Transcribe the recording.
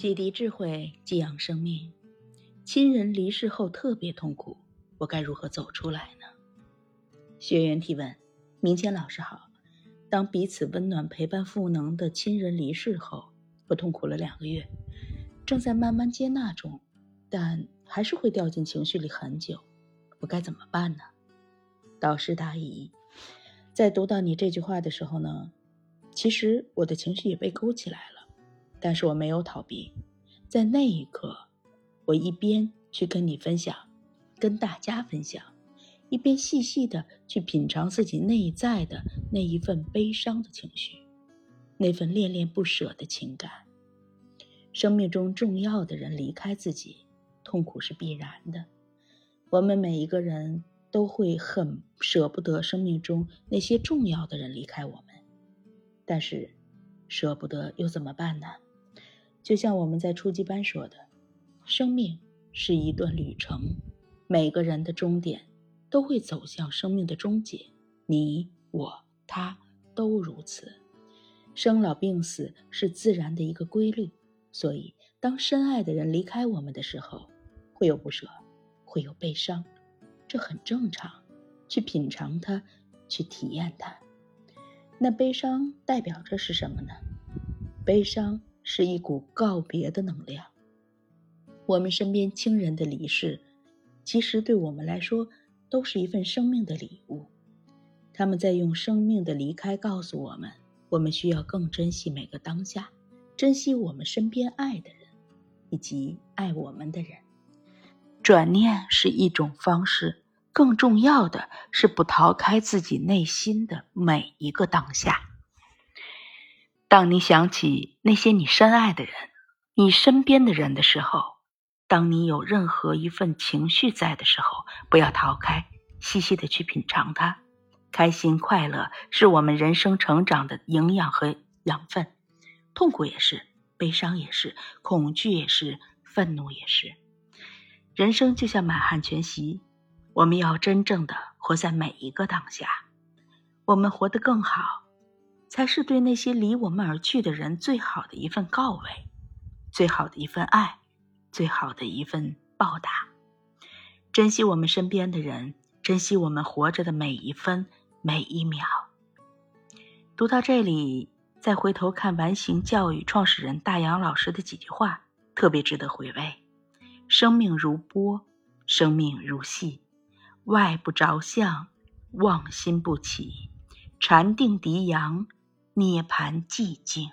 启迪智慧，寄养生命。亲人离世后特别痛苦，我该如何走出来呢？学员提问：明谦老师好，当彼此温暖、陪伴、赋能的亲人离世后，我痛苦了两个月，正在慢慢接纳中，但还是会掉进情绪里很久，我该怎么办呢？导师答疑：在读到你这句话的时候呢，其实我的情绪也被勾起来了。但是我没有逃避，在那一刻，我一边去跟你分享，跟大家分享，一边细细的去品尝自己内在的那一份悲伤的情绪，那份恋恋不舍的情感。生命中重要的人离开自己，痛苦是必然的。我们每一个人都会很舍不得生命中那些重要的人离开我们，但是，舍不得又怎么办呢？就像我们在初级班说的，生命是一段旅程，每个人的终点都会走向生命的终结，你我他都如此。生老病死是自然的一个规律，所以当深爱的人离开我们的时候，会有不舍，会有悲伤，这很正常。去品尝它，去体验它。那悲伤代表着是什么呢？悲伤。是一股告别的能量。我们身边亲人的离世，其实对我们来说都是一份生命的礼物。他们在用生命的离开告诉我们，我们需要更珍惜每个当下，珍惜我们身边爱的人，以及爱我们的人。转念是一种方式，更重要的是不逃开自己内心的每一个当下。当你想起那些你深爱的人、你身边的人的时候，当你有任何一份情绪在的时候，不要逃开，细细的去品尝它。开心快乐是我们人生成长的营养和养分，痛苦也是，悲伤也是，恐惧也是，愤怒也是。人生就像满汉全席，我们要真正的活在每一个当下，我们活得更好。才是对那些离我们而去的人最好的一份告慰，最好的一份爱，最好的一份报答。珍惜我们身边的人，珍惜我们活着的每一分每一秒。读到这里，再回头看完形教育创始人大杨老师的几句话，特别值得回味：生命如波，生命如戏，外不着相，妄心不起，禅定涤阳。涅槃寂静。